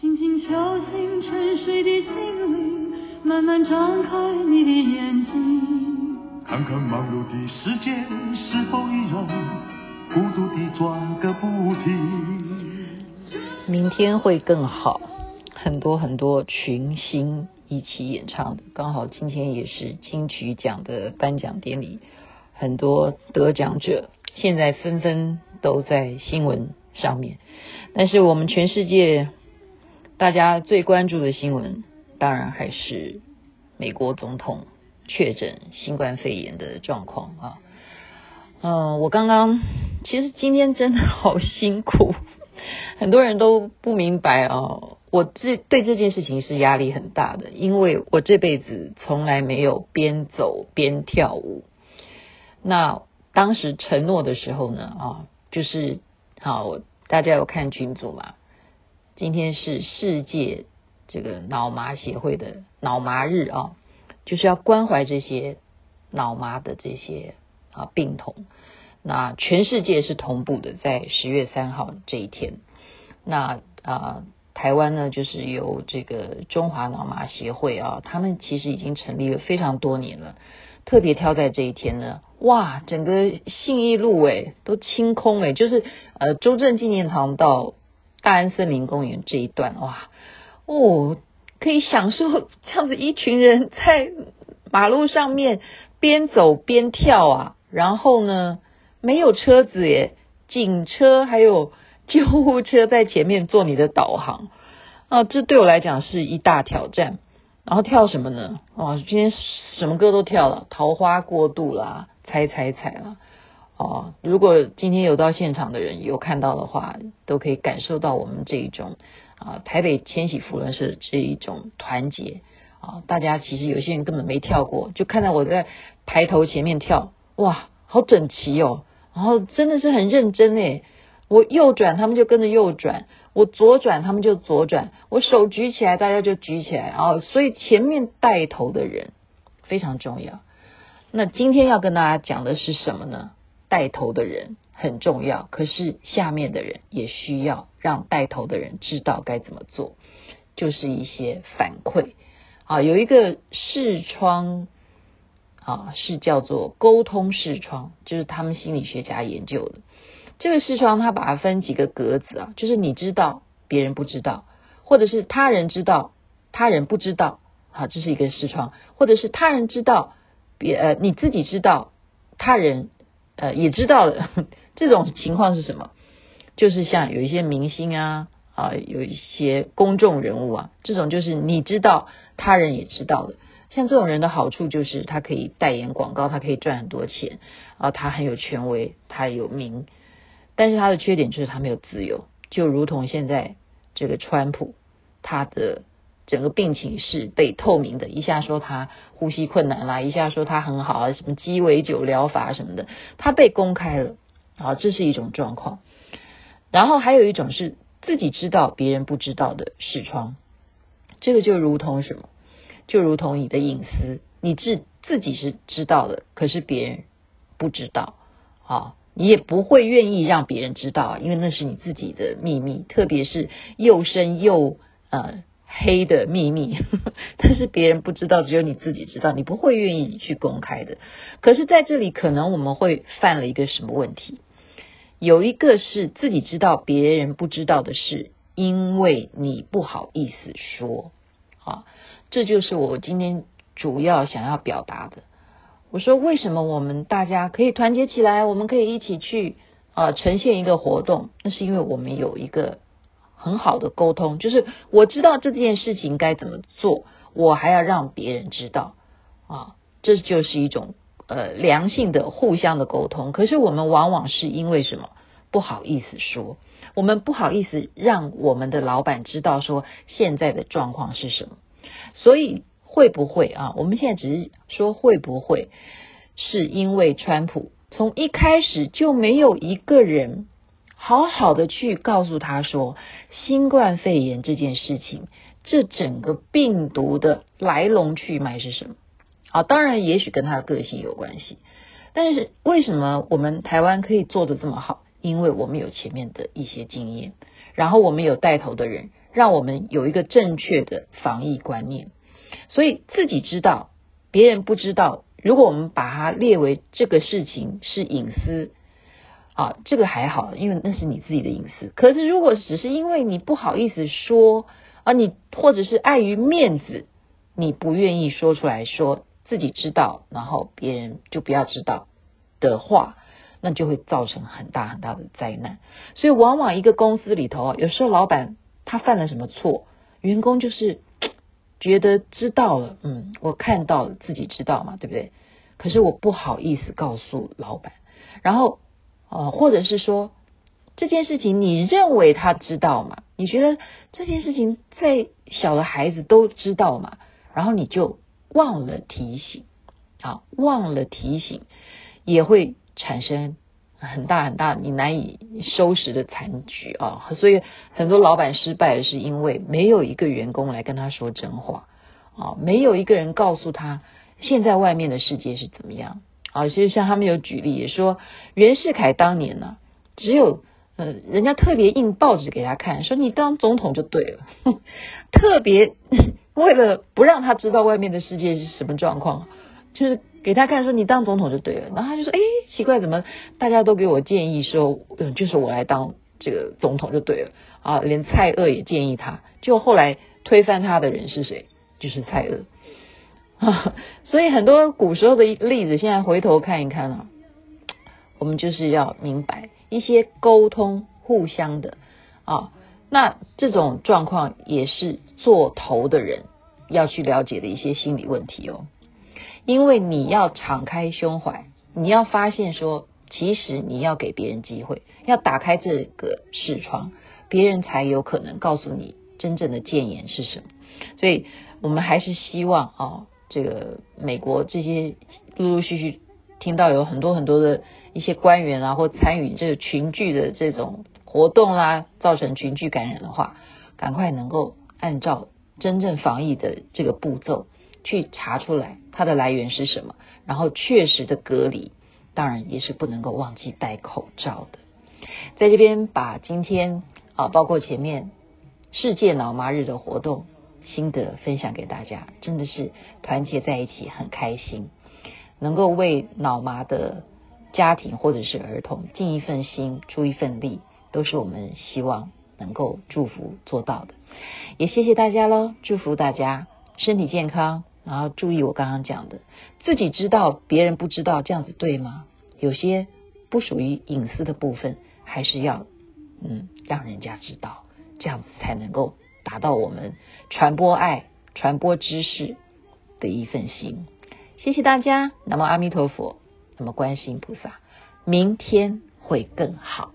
轻轻敲醒沉睡的心灵，慢慢张开你的眼睛，看看忙碌的世界是否依然孤独地转个不停。明天会更好，很多很多群星一起演唱的，刚好今天也是金曲奖的颁奖典礼，很多得奖者现在纷纷都在新闻上面，但是我们全世界。大家最关注的新闻，当然还是美国总统确诊新冠肺炎的状况啊。嗯，我刚刚其实今天真的好辛苦，很多人都不明白啊。我这对这件事情是压力很大的，因为我这辈子从来没有边走边跳舞。那当时承诺的时候呢，啊，就是好，大家有看群组嘛？今天是世界这个脑麻协会的脑麻日啊，就是要关怀这些脑麻的这些啊病童。那全世界是同步的，在十月三号这一天。那啊，台湾呢，就是由这个中华脑麻协会啊，他们其实已经成立了非常多年了，特别挑在这一天呢，哇，整个信义路诶都清空诶，就是呃周正纪念堂到。大安森林公园这一段哇哦，可以享受这样子一群人在马路上面边走边跳啊，然后呢没有车子耶，警车还有救护车在前面做你的导航啊，这对我来讲是一大挑战。然后跳什么呢？哇，今天什么歌都跳了，桃花过度啦，猜猜猜啦。哦，如果今天有到现场的人有看到的话，都可以感受到我们这一种啊，台北千禧福伦社这一种团结啊。大家其实有些人根本没跳过，就看到我在排头前面跳，哇，好整齐哦。然后真的是很认真诶，我右转他们就跟着右转，我左转他们就左转，我手举起来大家就举起来啊。所以前面带头的人非常重要。那今天要跟大家讲的是什么呢？带头的人很重要，可是下面的人也需要让带头的人知道该怎么做，就是一些反馈啊。有一个视窗啊，是叫做沟通视窗，就是他们心理学家研究的。这个视窗，他把它分几个格子啊，就是你知道，别人不知道，或者是他人知道，他人不知道，好，这是一个视窗，或者是他人知道，别呃你自己知道，他人。呃，也知道的这种情况是什么？就是像有一些明星啊，啊，有一些公众人物啊，这种就是你知道，他人也知道的。像这种人的好处就是他可以代言广告，他可以赚很多钱啊，他很有权威，他有名。但是他的缺点就是他没有自由，就如同现在这个川普，他的。整个病情是被透明的，一下说他呼吸困难啦，一下说他很好啊，什么鸡尾酒疗法什么的，他被公开了啊，这是一种状况。然后还有一种是自己知道别人不知道的视窗，这个就如同什么，就如同你的隐私，你自自己是知道的，可是别人不知道啊，你也不会愿意让别人知道，因为那是你自己的秘密，特别是又深又呃。黑的秘密，但是别人不知道，只有你自己知道，你不会愿意去公开的。可是在这里，可能我们会犯了一个什么问题？有一个是自己知道别人不知道的事，因为你不好意思说。啊，这就是我今天主要想要表达的。我说，为什么我们大家可以团结起来，我们可以一起去啊呈现一个活动？那是因为我们有一个。很好的沟通，就是我知道这件事情该怎么做，我还要让别人知道啊，这就是一种呃良性的互相的沟通。可是我们往往是因为什么不好意思说，我们不好意思让我们的老板知道说现在的状况是什么，所以会不会啊？我们现在只是说会不会是因为川普从一开始就没有一个人。好好的去告诉他说，新冠肺炎这件事情，这整个病毒的来龙去脉是什么？好，当然也许跟他的个性有关系，但是为什么我们台湾可以做得这么好？因为我们有前面的一些经验，然后我们有带头的人，让我们有一个正确的防疫观念。所以自己知道，别人不知道。如果我们把它列为这个事情是隐私啊，这个还好，因为那是你自己的隐私。可是如果只是因为你不好意思说啊，你或者是碍于面子，你不愿意说出来说自己知道，然后别人就不要知道的话，那就会造成很大很大的灾难。所以往往一个公司里头，有时候老板他犯了什么错，员工就是。觉得知道了，嗯，我看到了，自己知道嘛，对不对？可是我不好意思告诉老板，然后，哦，或者是说这件事情你认为他知道嘛？你觉得这件事情再小的孩子都知道嘛？然后你就忘了提醒，啊，忘了提醒也会产生。很大很大，你难以收拾的残局啊！所以很多老板失败是因为没有一个员工来跟他说真话啊，没有一个人告诉他现在外面的世界是怎么样啊。其实像他们有举例也说，袁世凯当年呢，只有呃人家特别印报纸给他看，说你当总统就对了，特别为了不让他知道外面的世界是什么状况，就是。给他看说你当总统就对了，然后他就说哎，奇怪，怎么大家都给我建议说，嗯，就是我来当这个总统就对了啊，连蔡锷也建议他，就后来推翻他的人是谁？就是蔡锷。所以很多古时候的例子，现在回头看一看啊，我们就是要明白一些沟通互相的啊，那这种状况也是做头的人要去了解的一些心理问题哦。因为你要敞开胸怀，你要发现说，其实你要给别人机会，要打开这个视窗，别人才有可能告诉你真正的建言是什么。所以我们还是希望啊、哦，这个美国这些陆陆续续听到有很多很多的一些官员啊，或参与这个群聚的这种活动啦、啊，造成群聚感染的话，赶快能够按照真正防疫的这个步骤。去查出来它的来源是什么，然后确实的隔离，当然也是不能够忘记戴口罩的。在这边把今天啊，包括前面世界脑麻日的活动心得分享给大家，真的是团结在一起，很开心，能够为脑麻的家庭或者是儿童尽一份心，出一份力，都是我们希望能够祝福做到的。也谢谢大家喽，祝福大家身体健康。然后注意我刚刚讲的，自己知道别人不知道，这样子对吗？有些不属于隐私的部分，还是要嗯让人家知道，这样子才能够达到我们传播爱、传播知识的一份心。谢谢大家，那么阿弥陀佛，那么观世音菩萨，明天会更好。